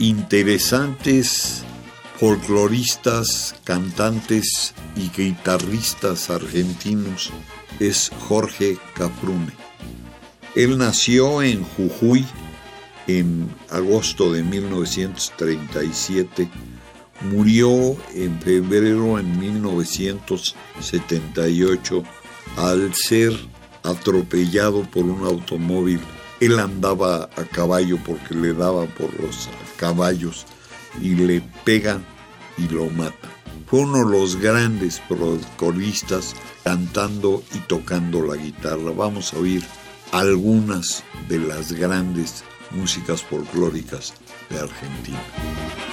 Interesantes folcloristas, cantantes y guitarristas argentinos es Jorge Caprune. Él nació en Jujuy en agosto de 1937, murió en febrero en 1978 al ser atropellado por un automóvil él andaba a caballo porque le daba por los caballos y le pegan y lo matan. Fue uno de los grandes coristas cantando y tocando la guitarra. Vamos a oír algunas de las grandes músicas folclóricas de Argentina.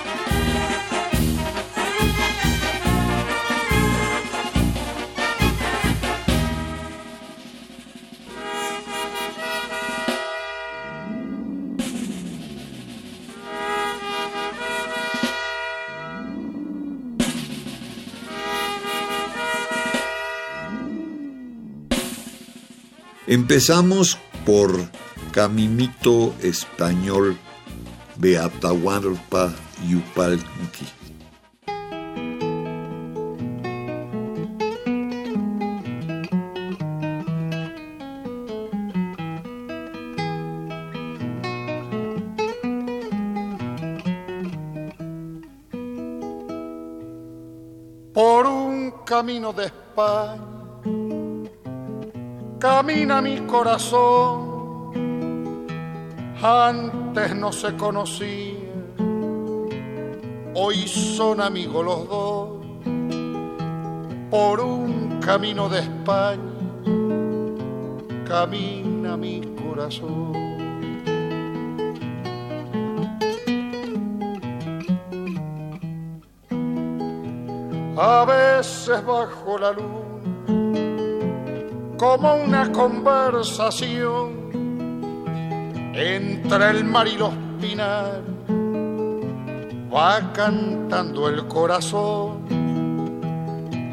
Empezamos por Caminito Español de Atahualpa Yupalqui. Corazón, antes no se conocían, hoy son amigos los dos, por un camino de España, camina mi corazón. A veces bajo la luz como una conversación entre el mar y los pinares. Va cantando el corazón,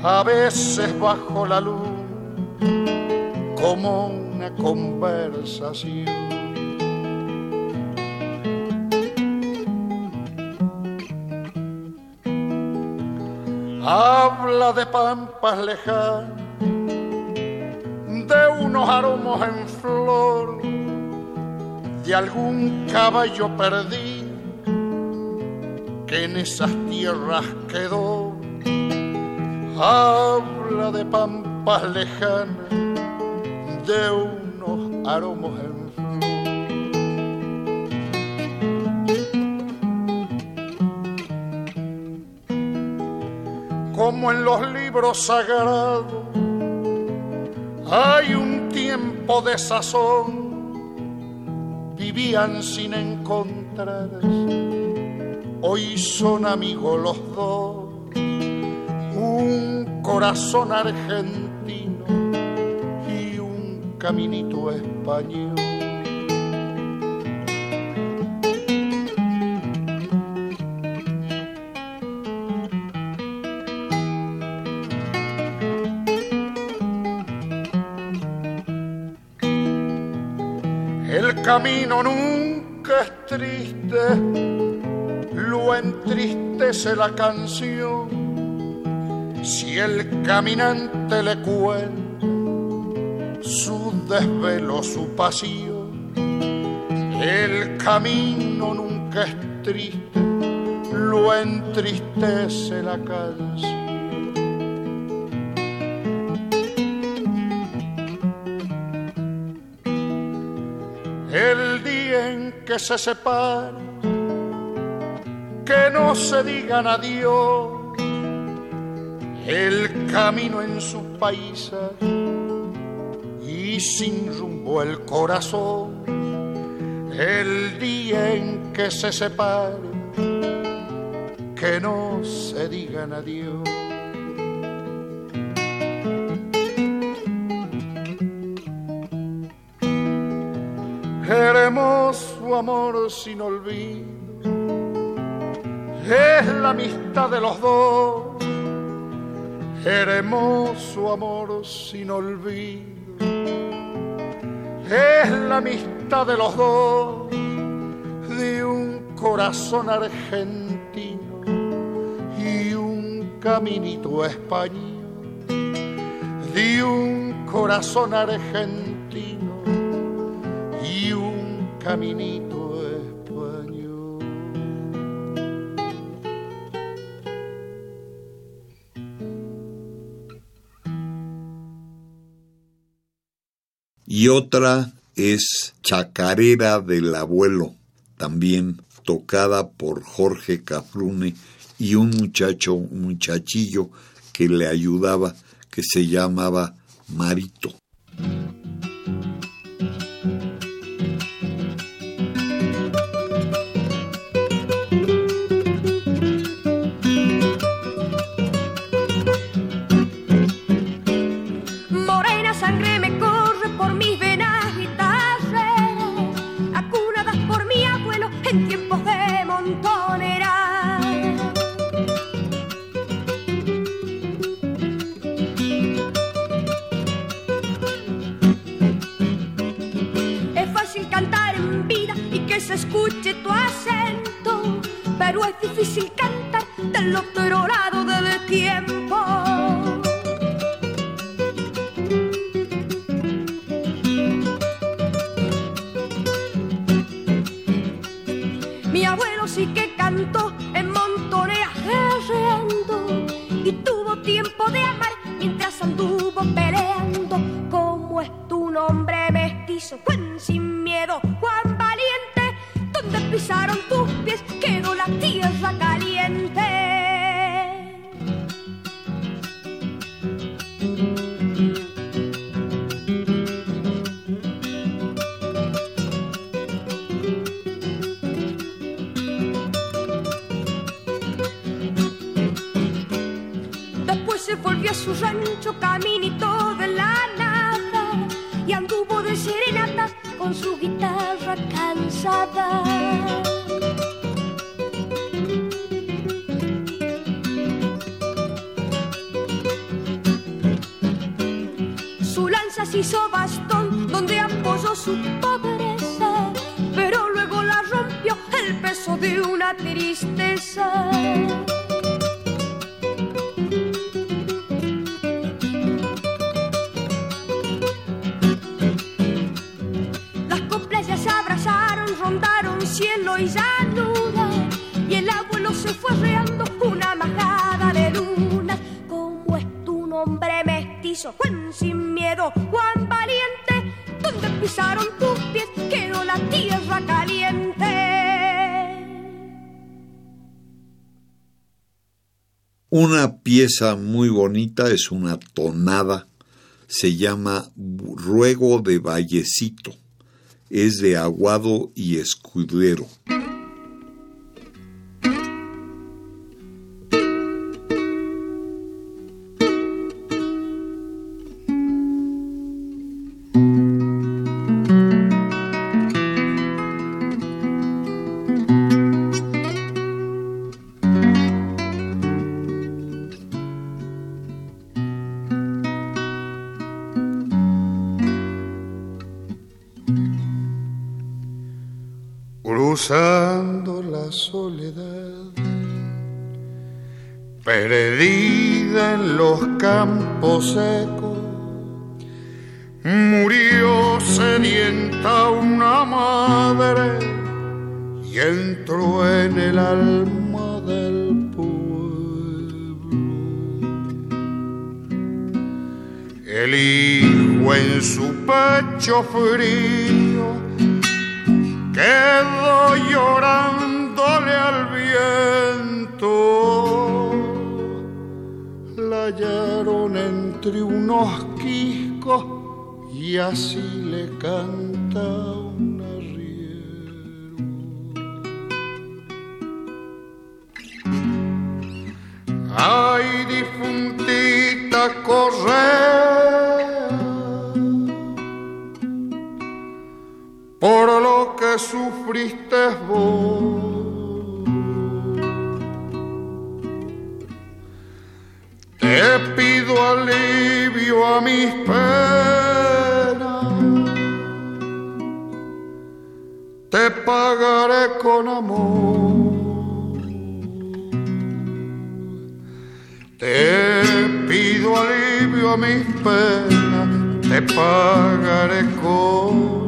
a veces bajo la luz, como una conversación. Habla de pampas lejanas unos aromos en flor, de algún caballo perdido que en esas tierras quedó. Habla de pampas lejanas, de unos aromos en flor. Como en los libros sagrados hay un tiempo de sazón, vivían sin encontrarse, hoy son amigos los dos, un corazón argentino y un caminito español. Camino nunca es triste, lo entristece la canción. Si el caminante le cuenta su desvelo, su pasión, el camino nunca es triste, lo entristece la canción. El día en que se separa que no se digan adiós, el camino en sus países y sin rumbo el corazón, el día en que se separen, que no se digan adiós. Hermoso amor sin olvido. Es la amistad de los dos, hermoso amor sin olvido. Es la amistad de los dos, de un corazón argentino y un caminito español, de un corazón argentino caminito y otra es Chacarera del Abuelo, también tocada por Jorge Cafrune y un muchacho, un muchachillo que le ayudaba, que se llamaba Marito. Nombre mestizo, Juan sin miedo, Juan valiente, donde pisaron tus pies quedó la tierra caliente. Una pieza muy bonita es una tonada, se llama Ruego de Vallecito, es de Aguado y Escudero. Por lo que sufriste vos. Te pido alivio a mis penas, te pagaré con amor. Te pido alivio a mis penas, te pagaré con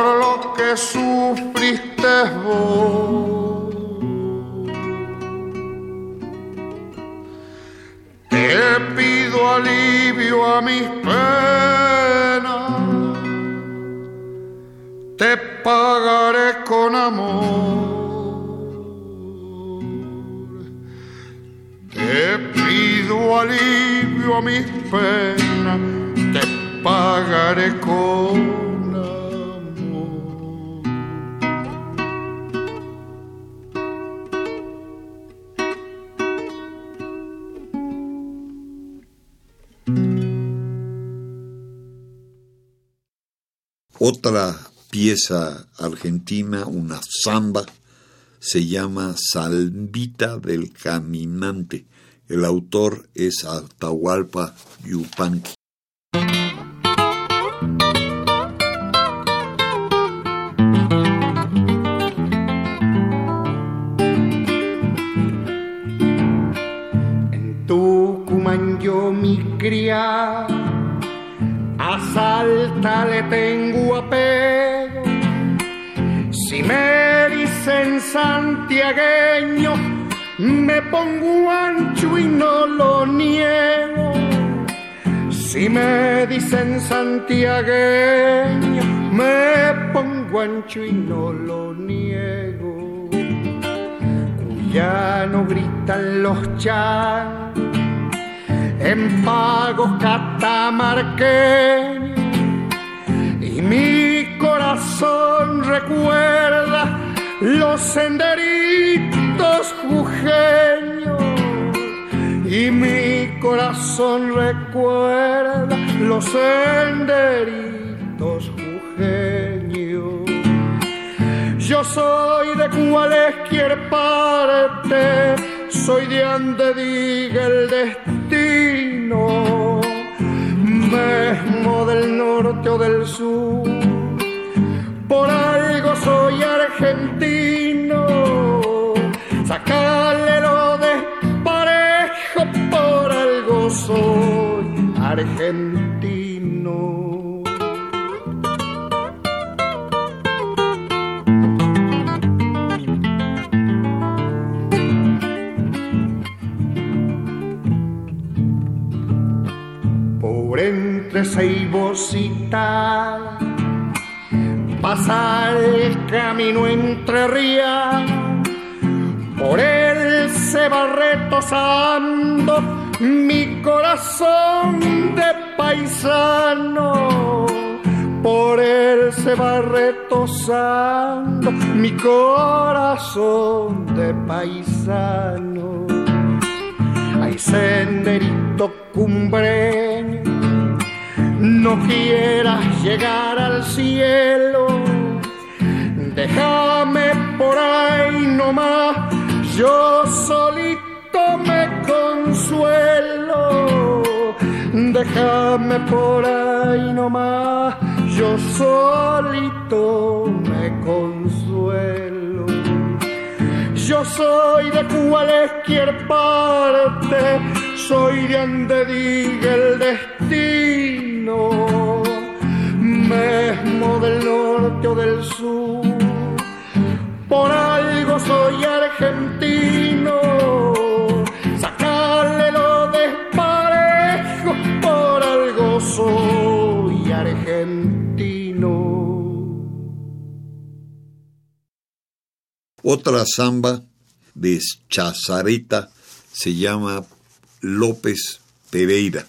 por lo que sufriste vos. Te pido alivio a mis penas, te pagaré con amor. Te pido alivio a mis penas, te pagaré con Otra pieza argentina, una samba, se llama Salvita del Caminante. El autor es Atahualpa Yupanqui. En Tucumán yo mi cría, a Salta le tengo santiagueño, me pongo ancho y no lo niego. Si me dicen santiagueño, me pongo ancho y no lo niego. Ya no gritan los chan en pagos catamarqueños y mi corazón recuerda los senderitos jujeños y mi corazón recuerda los senderitos jujeños. Yo soy de cualquier parte, soy de ande diga el destino, mismo del norte o del sur por algo soy argentino. Sacale lo desparejo, por algo soy argentino. Por entre ceibos y pasa el camino entre rías por él se va retosando mi corazón de paisano por él se va retosando mi corazón de paisano. Hay senderito cumbre, no quieras llegar al cielo, déjame por ahí nomás, yo solito me consuelo, déjame por ahí nomás. Yo solito me consuelo. Yo soy de cualquier parte, soy de donde diga el destino, mismo del norte o del sur. Por algo soy argentino, sacarle lo desparejo, por algo soy argentino. Otra samba de Chazareta se llama López Pereira.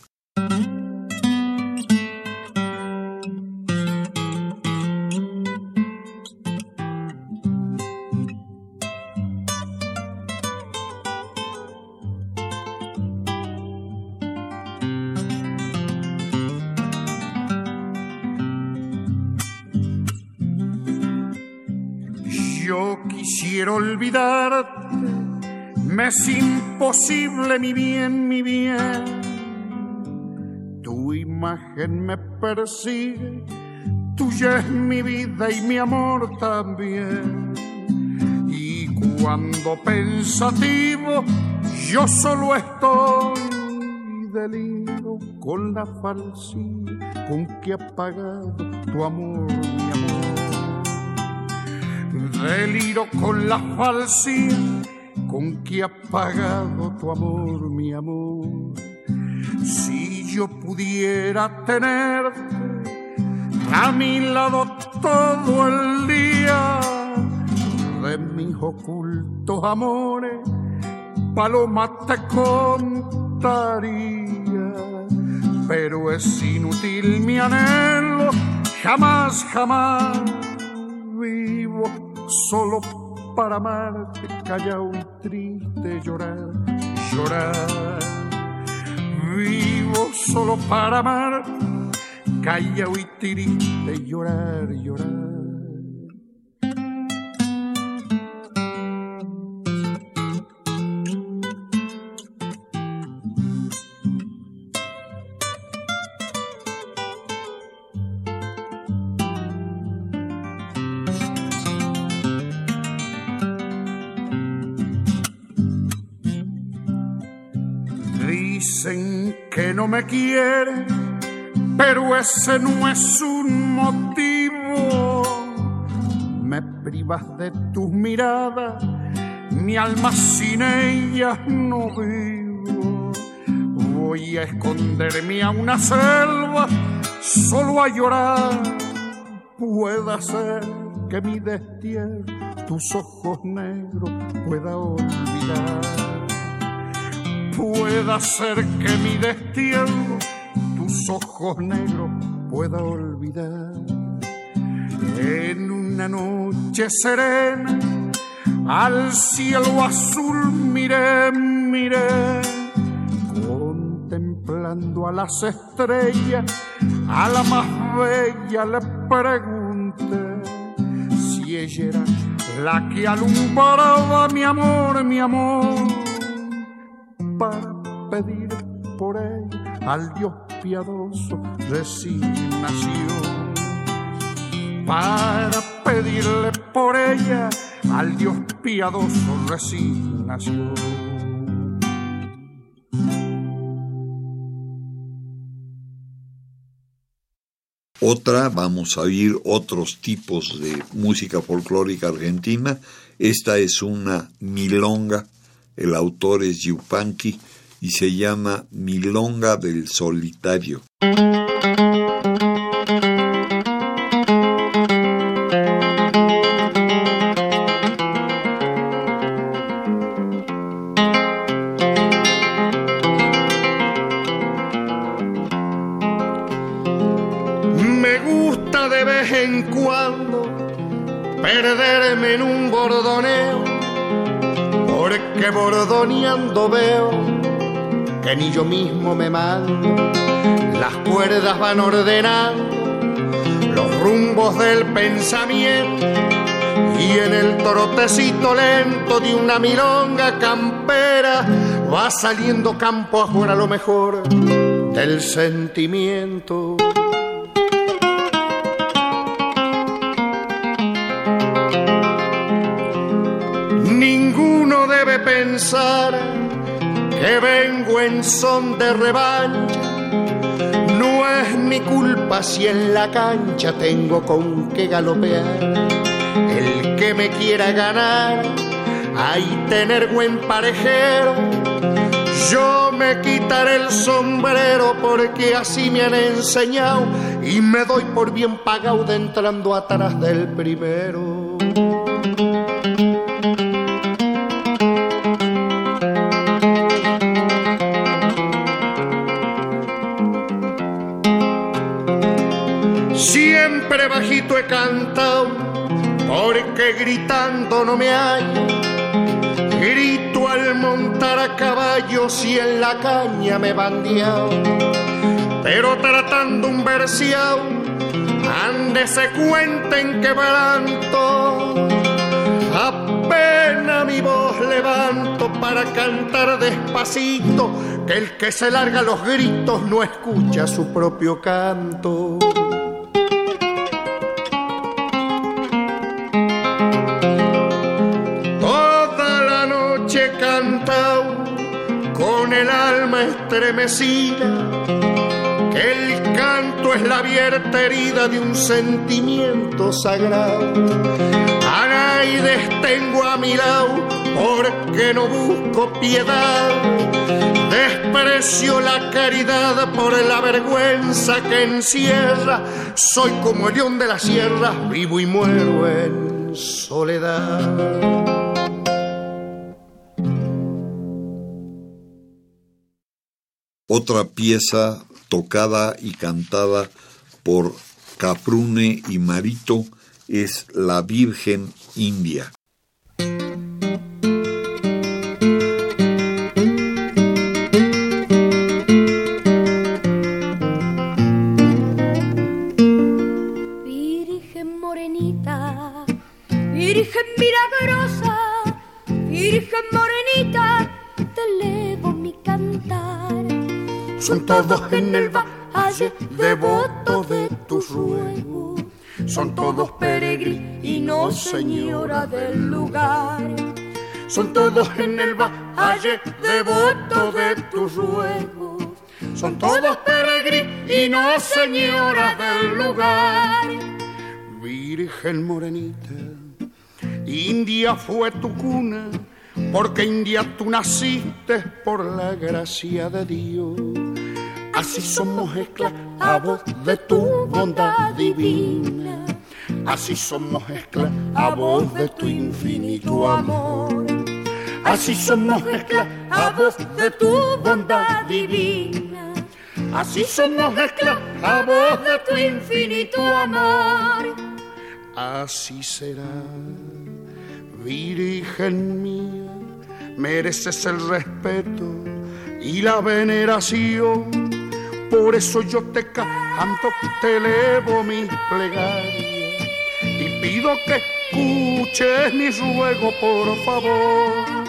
Es imposible mi bien, mi bien. Tu imagen me persigue, tuya es mi vida y mi amor también. Y cuando pensativo, yo solo estoy deliro con la falsía con que ha pagado tu amor, mi amor deliro con la falsía con que ha pagado tu amor, mi amor. Si yo pudiera tenerte a mi lado todo el día, de mis ocultos amores, paloma te contaría. Pero es inútil mi anhelo, jamás, jamás vivo solo para amarte, callado y triste llorar, llorar. Vivo solo para amar, callado y triste llorar, llorar. No me quiere, pero ese no es un motivo. Me privas de tus miradas, mi alma sin ellas no vivo. Voy a esconderme a una selva, solo a llorar. Pueda ser que mi destierro tus ojos negros pueda olvidar pueda ser que mi destierro tus ojos negros pueda olvidar. En una noche serena, al cielo azul miré, miré, contemplando a las estrellas, a la más bella le pregunté si ella era la que alumbraba mi amor, mi amor para pedir por él al Dios piadoso resignación. Para pedirle por ella al Dios piadoso resignación. Otra, vamos a oír otros tipos de música folclórica argentina. Esta es una milonga el autor es Yupanqui y se llama Milonga del Solitario. Pensamiento y en el trotecito lento de una milonga campera va saliendo campo afuera lo mejor del sentimiento. Ninguno debe pensar que vengo en son de revancha. No es mi culpa si en la cancha tengo con qué galopear. El que me quiera ganar, hay tener buen parejero. Yo me quitaré el sombrero porque así me han enseñado y me doy por bien pagado de entrando atrás del primero. Siempre bajito he cantado, porque gritando no me hay. Grito al montar a caballo si en la caña me bandeado. Pero tratando un verseado, ande se cuenten quebranto. Apenas mi voz levanto para cantar despacito, que el que se larga los gritos no escucha su propio canto. Estremecida, que el canto es la abierta herida de un sentimiento sagrado. A nadie tengo a mi lado porque no busco piedad. Desprecio la caridad por la vergüenza que encierra. Soy como el león de la sierra, vivo y muero en soledad. Otra pieza tocada y cantada por Caprune y Marito es La Virgen India. Virgen morenita, Virgen milagrosa, Virgen morenita, te elevo mi cantar. Son todos en el valle devotos de tus ruegos, son todos peregrinos, señora del lugar. Son todos en el valle devotos de tus ruegos, son todos peregrinos, señora del lugar. Virgen morenita, India fue tu cuna, porque India tú naciste por la gracia de Dios. Así somos esclavos de tu bondad divina, así somos esclavos de tu infinito amor. Así somos esclavos de tu bondad divina, así somos esclavos de tu infinito amor. Así será, Virgen mía, mereces el respeto y la veneración. Por eso yo te canto, te elevo mi plegaria y pido que escuches mi ruego, por favor.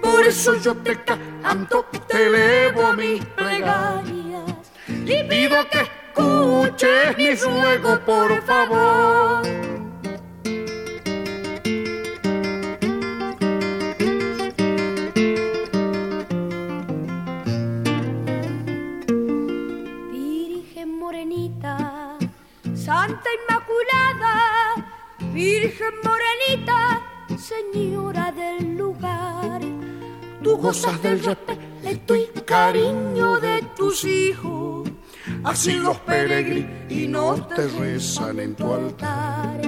Por eso yo te canto, te elevo mis plegarias y pido que escuches mi ruego, por favor. Santa Inmaculada, Virgen morenita, Señora del lugar. Tú gozas del respeto estoy cariño de tus hijos. Así los peregrinos te rezan en tu altar.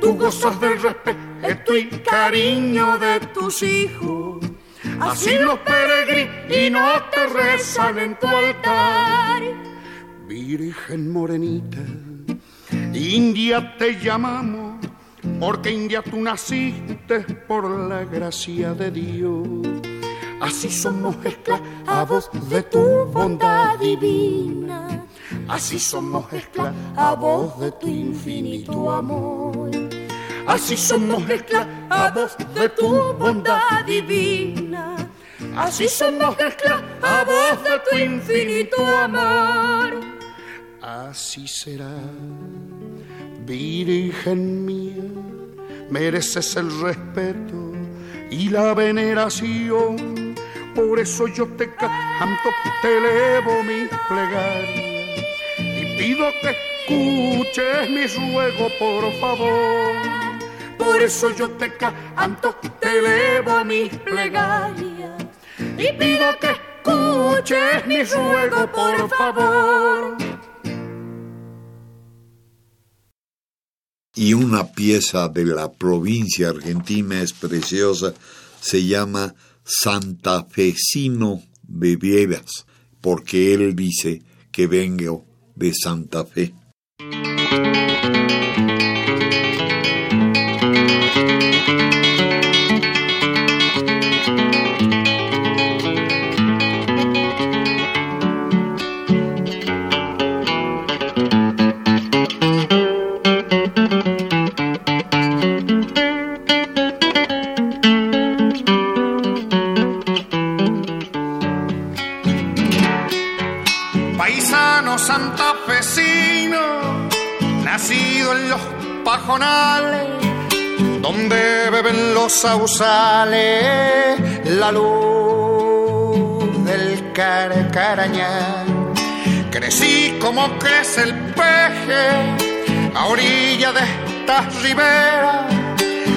Tú gozas del respeto y cariño de tus hijos. Así los peregrinos te rezan en tu altar. Virgen morenita, India te llamamos, porque India tú naciste por la gracia de Dios. Así somos esclavos de tu bondad divina. Así somos esclavos de tu infinito amor. Así somos esclavos de tu bondad divina. Así somos esclavos de tu infinito amor. Así será, Virgen mía, mereces el respeto y la veneración. Por eso yo te canto, te elevo mi plegaria y pido que escuches mi ruego, por favor. Por eso yo te canto, te elevo mi plegaria y pido que escuches mi ruego, por favor. Y una pieza de la provincia argentina es preciosa, se llama Santafesino Bebieras, porque él dice que vengo de Santa Fe. Paisano santafesino, nacido en los pajonales, donde beben los sausales, la luz del carcarañal. Crecí como crece el peje a orilla de estas riberas,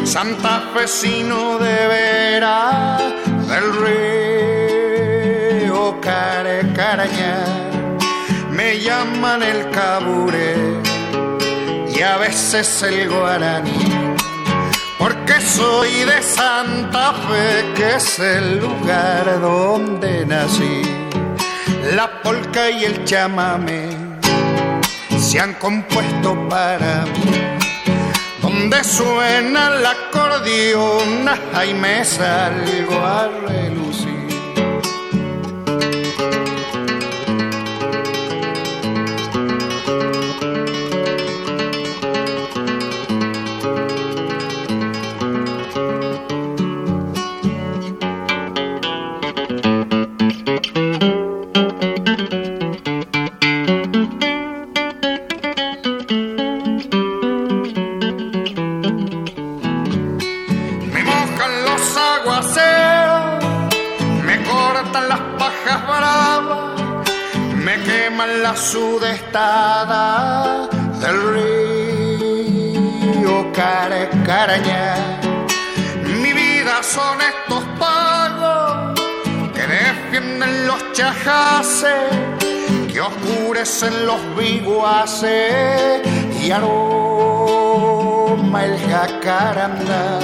santafesino de veras del río Carecarañal me llaman el cabure y a veces el guaraní, porque soy de Santa Fe, que es el lugar donde nací. La polca y el chamame se han compuesto para mí. Donde suena el acordeón, ahí me salgo a los que oscurecen los viguaces y aroma el jacarandá.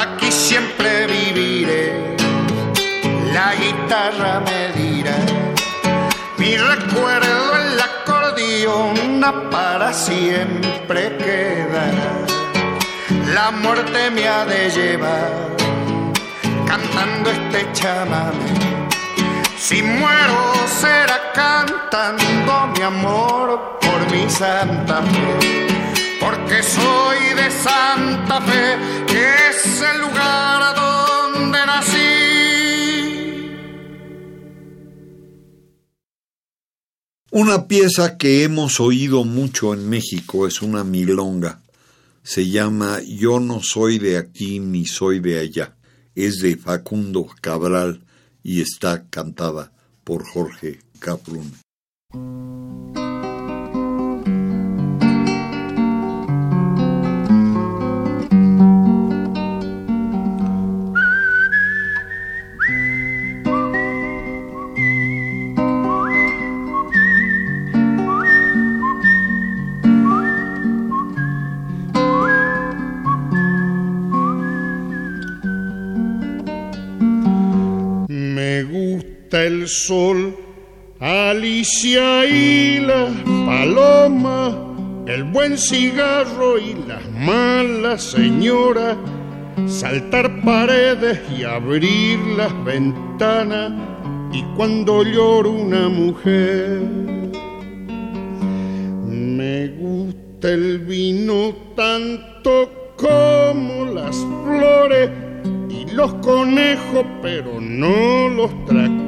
Aquí siempre viviré, la guitarra me dirá, mi recuerdo en la acordeón para siempre quedará. La muerte me ha de llevar cantando este chamame. Si muero será cantando mi amor por mi Santa Fe porque soy de Santa Fe, que es el lugar donde nací. Una pieza que hemos oído mucho en México es una milonga. Se llama Yo no soy de aquí ni soy de allá. Es de Facundo Cabral y está cantada por Jorge Caprún. Gusta el sol, Alicia y la paloma, el buen cigarro y las malas señoras, saltar paredes y abrir las ventanas, y cuando lloro una mujer, me gusta el vino tanto como las flores y los conejos, pero no los tractores,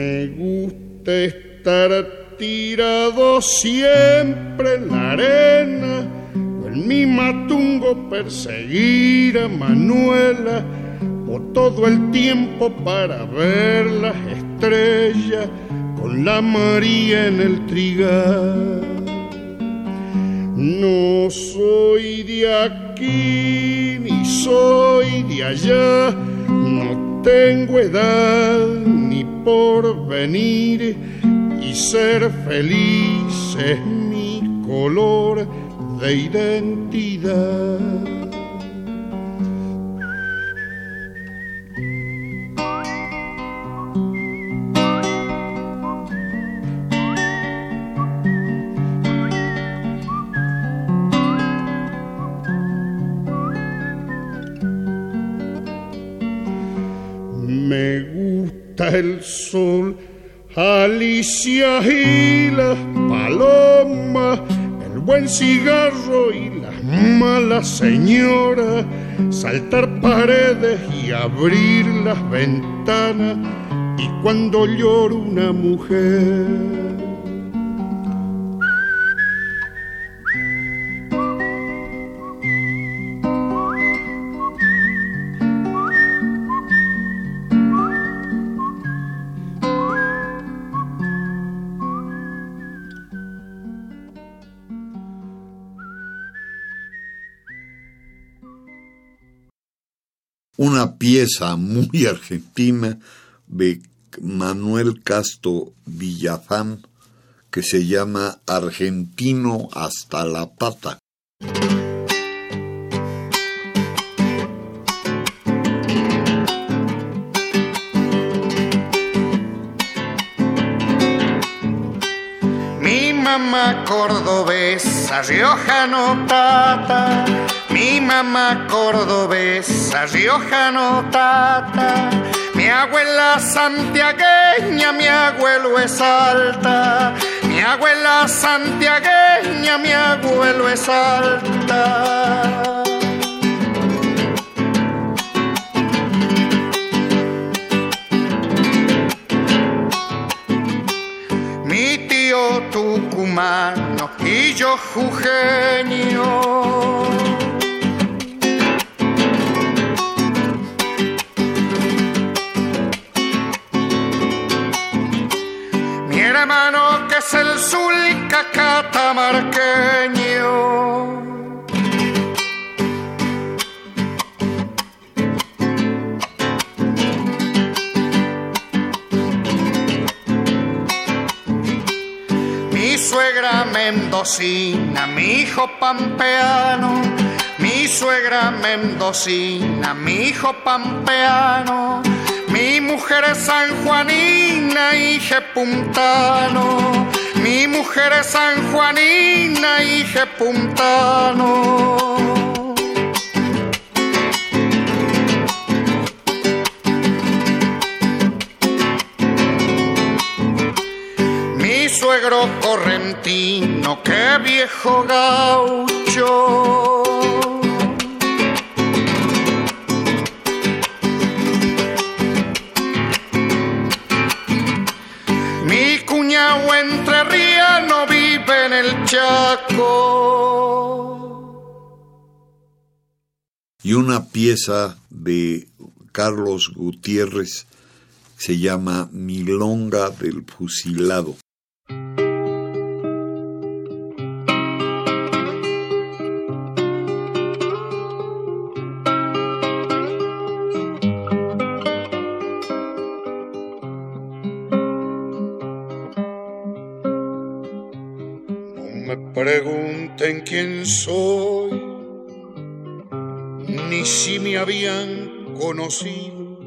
Me gusta estar tirado siempre en la arena, en mi matungo perseguir a Manuela, o todo el tiempo para ver las estrellas con la María en el trigal. No soy de aquí ni soy de allá, no tengo edad ni por venir y ser feliz es mi color de identidad. El sol, Alicia y las palomas, el buen cigarro y las malas señoras, saltar paredes y abrir las ventanas, y cuando llora una mujer. Pieza muy argentina de Manuel Castro Villafán que se llama Argentino hasta la pata. Mamá cordobesa, riojano tata. Mi mamá cordobesa, riojano tata, mi abuela santiagueña, mi abuelo es alta, mi abuela santiagueña, mi abuelo es alta. Mi tío tucumano y yo jujeño hermano que es el sulca catamarqueño. Suegra mendocina, mi hijo pampeano, mi suegra mendocina, mi hijo pampeano mi mujer es sanjuanina y puntano. Mi mujer es sanjuanina y puntano. Mi correntino, qué viejo gaucho. no vive en el Chaco. Y una pieza de Carlos Gutiérrez se llama Milonga del Fusilado. Habían conocido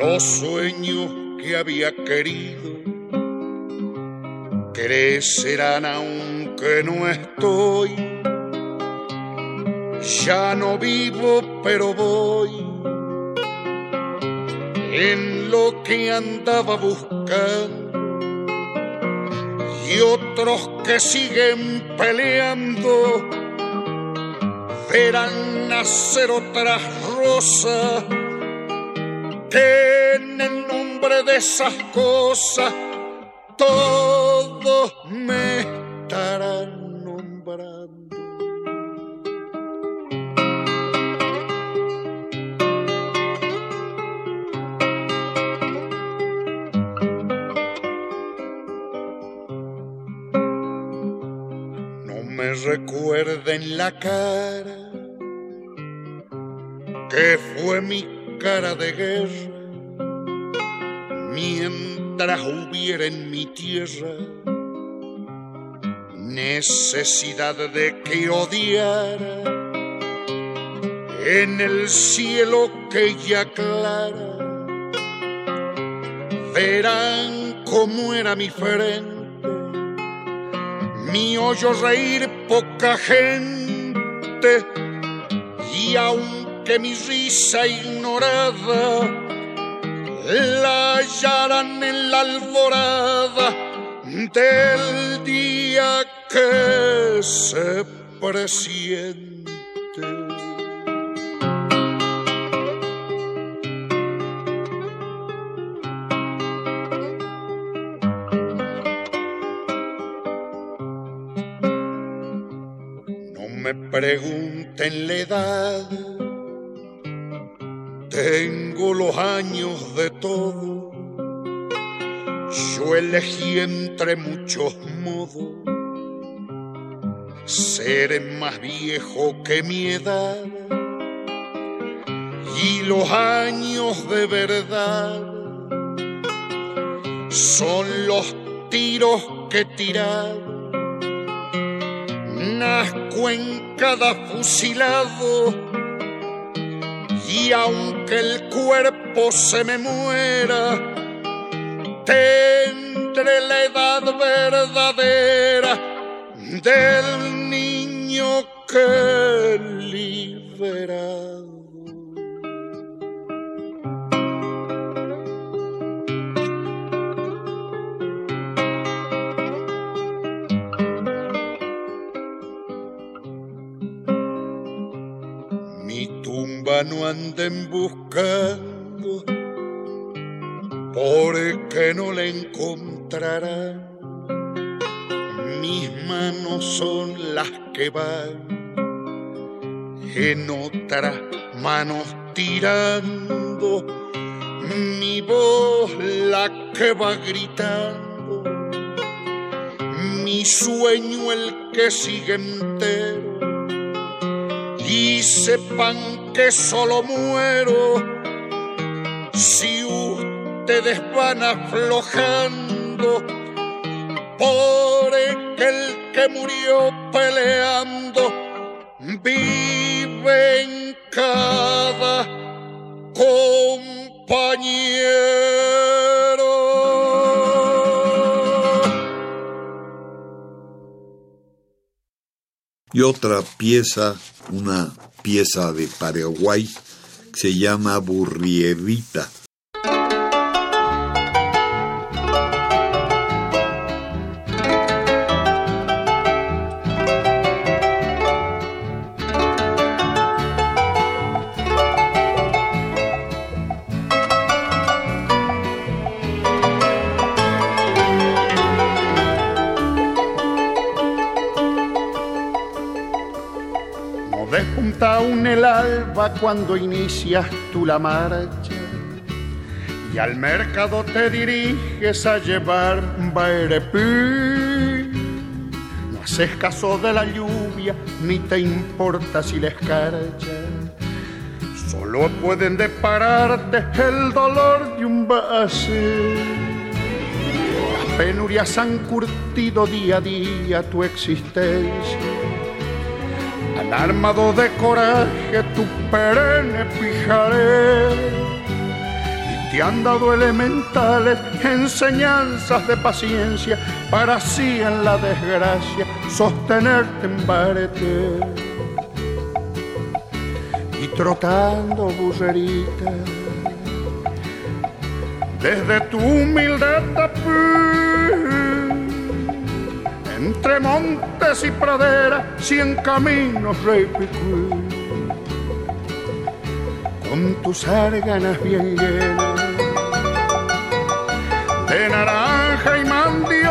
los sueños que había querido crecerán aunque no estoy. Ya no vivo, pero voy en lo que andaba buscando y otros que siguen peleando verán nacer otras rosas que en el nombre de esas cosas todos me estarán nombrando. recuerden la cara que fue mi cara de guerra. Mientras hubiera en mi tierra necesidad de que odiara en el cielo que ya aclara verán cómo era mi frente mi hoyo reír poca gente y aunque mi risa ignorada la hallarán en la alborada del día que se presiente. pregunten la edad. Tengo los años de todo. Yo elegí entre muchos modos ser más viejo que mi edad. Y los años de verdad son los tiros que tirar nazco en cada fusilado y aunque el cuerpo se me muera, tendré la edad verdadera del niño que no anden buscando, porque no le encontrarán. Mis manos son las que van, en otras manos tirando, mi voz la que va gritando, mi sueño el que sigue entero y sepan que solo muero si ustedes van aflojando por el que murió peleando vive en cada compañero. Y otra pieza una pieza de Paraguay se llama Burrierita. Aún el alba cuando inicias tú la marcha y al mercado te diriges a llevar baerepí. No haces caso de la lluvia, ni te importa si la escarcha. Solo pueden depararte el dolor de un base. Las penurias han curtido día a día tu existencia. Armado de coraje tu perenne pijaré te han dado elementales enseñanzas de paciencia para así en la desgracia sostenerte en barete. Y trotando burrerita desde tu humilde tapín, entre montes y praderas, cien caminos repicú con tus árganas bien llenas de naranja y mandio.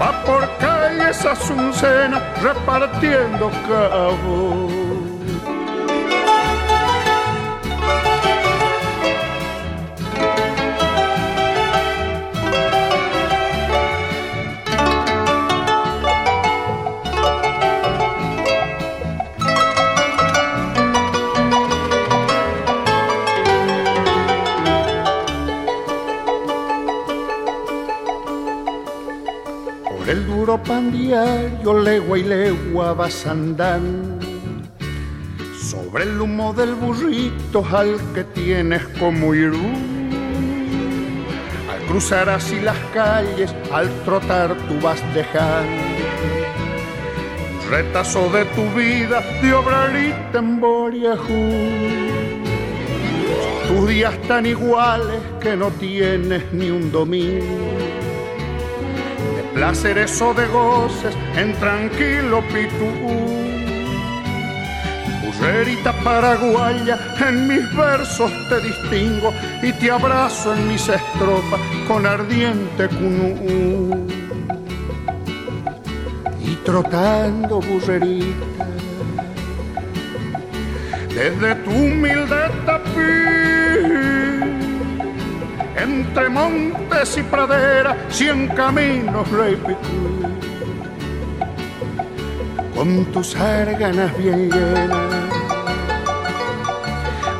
Va por calles azucenas repartiendo cabos. Pan diario, legua y legua vas andando sobre el humo del burrito al que tienes como irú. Al cruzar así las calles, al trotar tú vas dejando retazo de tu vida de obrarita en Boriajú. Tus días tan iguales que no tienes ni un domingo placeres o de goces en tranquilo pitú. Burrerita paraguaya, en mis versos te distingo y te abrazo en mis estrofas con ardiente cunú. Y trotando burrerita, desde tu humilde entre montes y praderas, cien caminos repicú. Con tus árganas bien llenas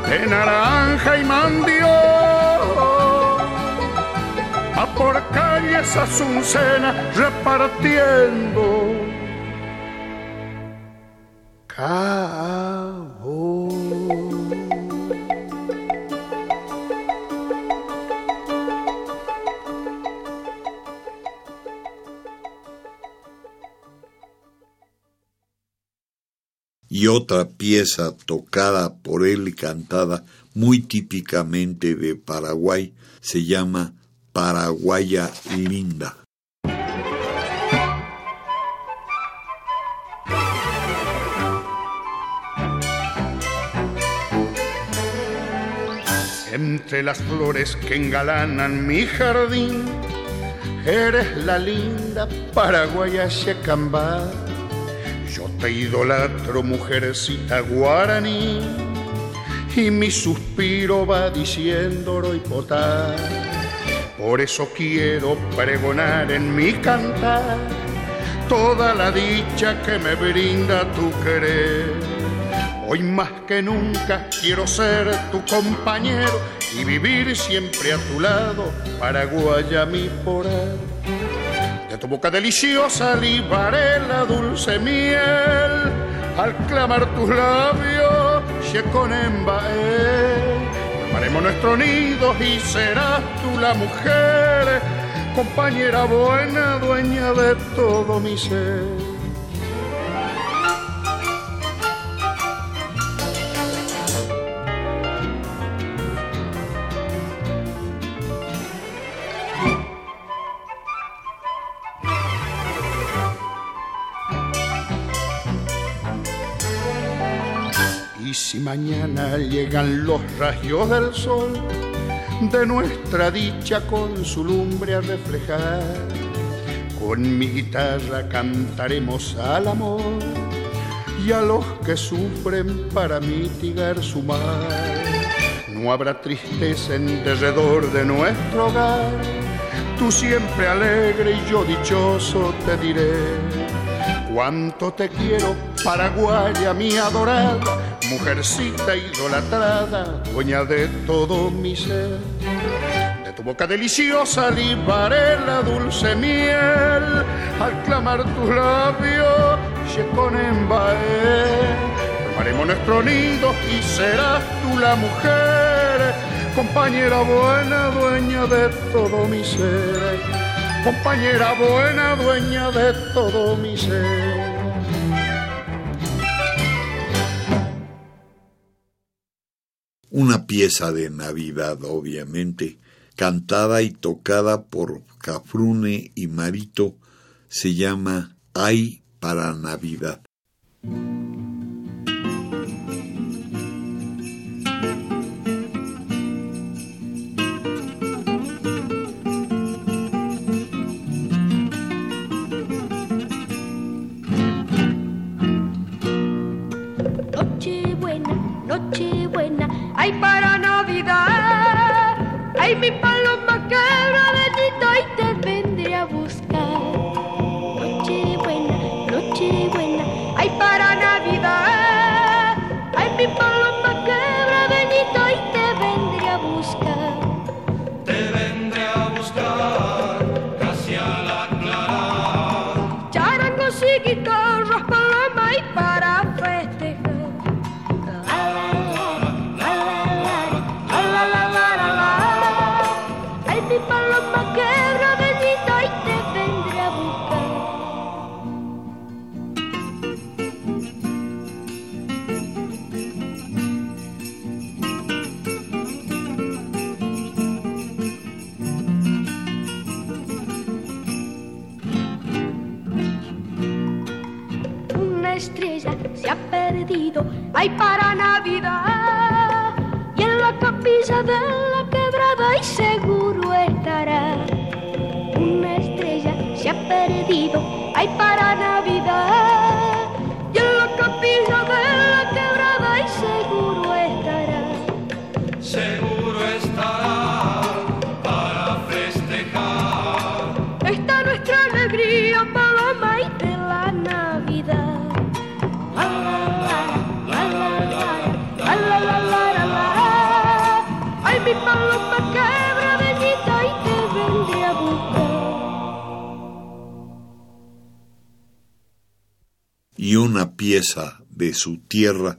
de naranja y mandio, a por calles azucenas repartiendo y otra pieza tocada por él y cantada muy típicamente de Paraguay se llama Paraguaya Linda. Entre las flores que engalanan mi jardín, eres la linda paraguaya Checambá yo te idolatro, mujercita guaraní, y mi suspiro va diciendo y. Por eso quiero pregonar en mi cantar toda la dicha que me brinda tu querer. Hoy más que nunca quiero ser tu compañero y vivir siempre a tu lado, Paraguaya mi de tu boca deliciosa libaré la dulce miel al clamar tus labios, con Armaremos nuestro nido y serás tú la mujer, compañera buena, dueña de todo mi ser. Si mañana llegan los rayos del sol de nuestra dicha con su lumbre a reflejar, con mi guitarra cantaremos al amor y a los que sufren para mitigar su mal. no habrá tristeza en derredor de nuestro hogar. Tú siempre alegre y yo dichoso te diré. Cuánto te quiero, Paraguaya, mi adorada, mujercita idolatrada, dueña de todo mi ser. De tu boca deliciosa libaré la dulce miel, al clamar tus labios, con embaé Haremos nuestro nido y serás tú la mujer, compañera buena, dueña de todo mi ser, compañera buena, dueña de todo mi ser. Una pieza de Navidad, obviamente, cantada y tocada por Cafrune y Marito, se llama Ay para Navidad. Mi ay para Navidad. Y en la capilla de la quebrada y seguro estará. Una estrella se ha perdido, ay para pieza de su tierra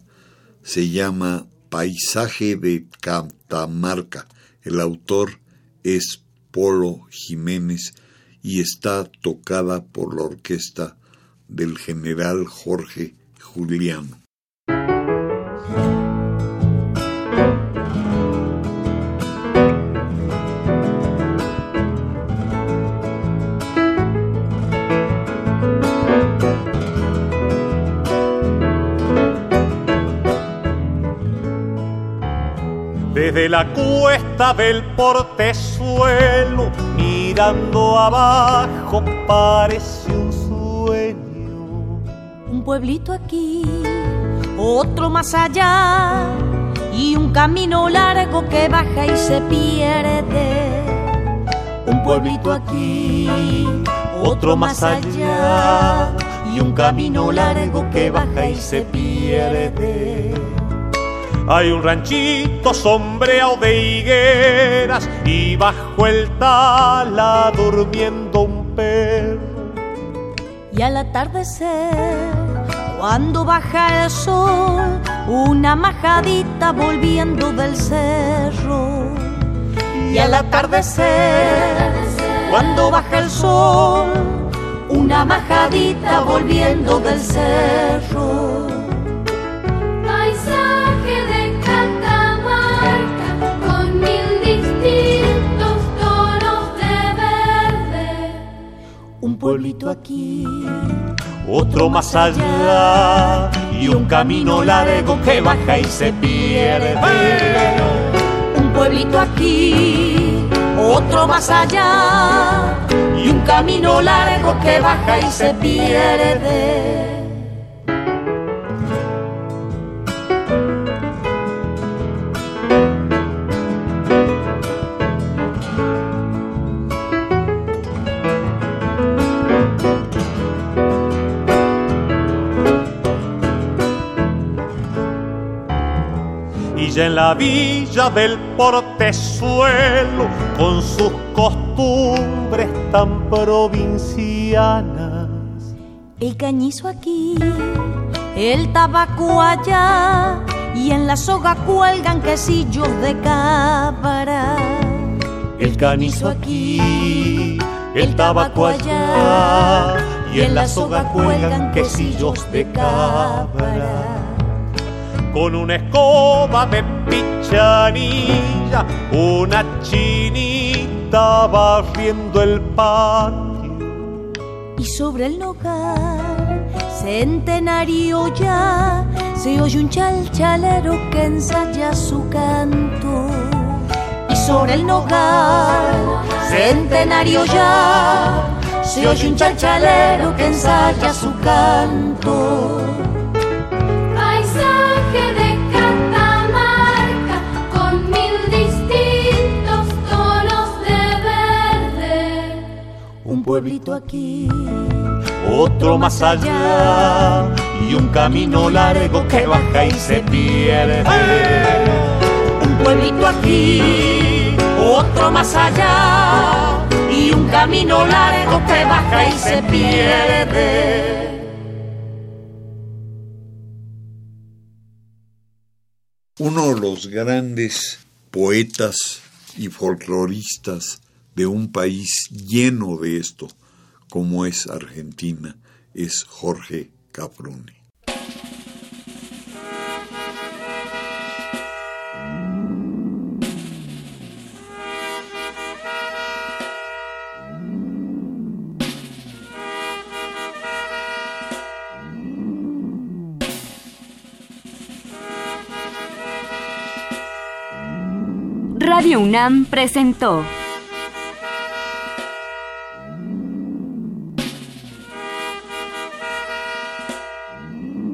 se llama Paisaje de Catamarca. El autor es Polo Jiménez y está tocada por la orquesta del general Jorge Julián. Desde la cuesta del portezuelo, mirando abajo, parece un sueño. Un pueblito aquí, otro más allá, y un camino largo que baja y se pierde. Un pueblito aquí, otro más allá, y un camino largo que baja y se pierde. Hay un ranchito sombreado de higueras y bajo el tala durmiendo un perro. Y al atardecer, cuando baja el sol, una majadita volviendo del cerro. Y al atardecer, cuando baja el sol, una majadita volviendo del cerro. Pueblito aquí, otro más allá y un camino largo que baja y se pierde. Un pueblito aquí, otro más allá y un camino largo que baja y se pierde. La villa del portezuelo, con sus costumbres tan provincianas. El cañizo aquí, el tabaco allá, y en la soga cuelgan quesillos de cabra. El canizo aquí, el tabaco allá, y en la soga cuelgan quesillos de cabra con una escoba de pichanilla, una chinita barriendo el patio. Y sobre el nogal, centenario ya, se oye un chalchalero que ensaya su canto. Y sobre el nogal, centenario ya, se oye un chalchalero que ensaya su canto. Pueblito aquí, Otro más allá, y un camino largo que baja y se pierde. un pueblito aquí, otro más allá, y un camino largo que baja y se pierde. Uno de los grandes poetas y folcloristas de un país lleno de esto, como es Argentina, es Jorge Cafrune. Radio UNAM presentó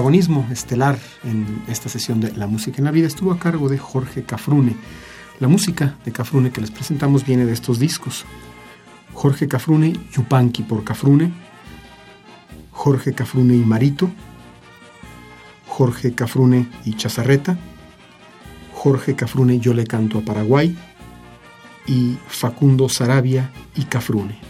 Protagonismo estelar en esta sesión de La Música en la Vida estuvo a cargo de Jorge Cafrune. La música de Cafrune que les presentamos viene de estos discos. Jorge Cafrune, Yupanqui por Cafrune, Jorge Cafrune y Marito, Jorge Cafrune y Chazarreta, Jorge Cafrune Yo le canto a Paraguay y Facundo Sarabia y Cafrune.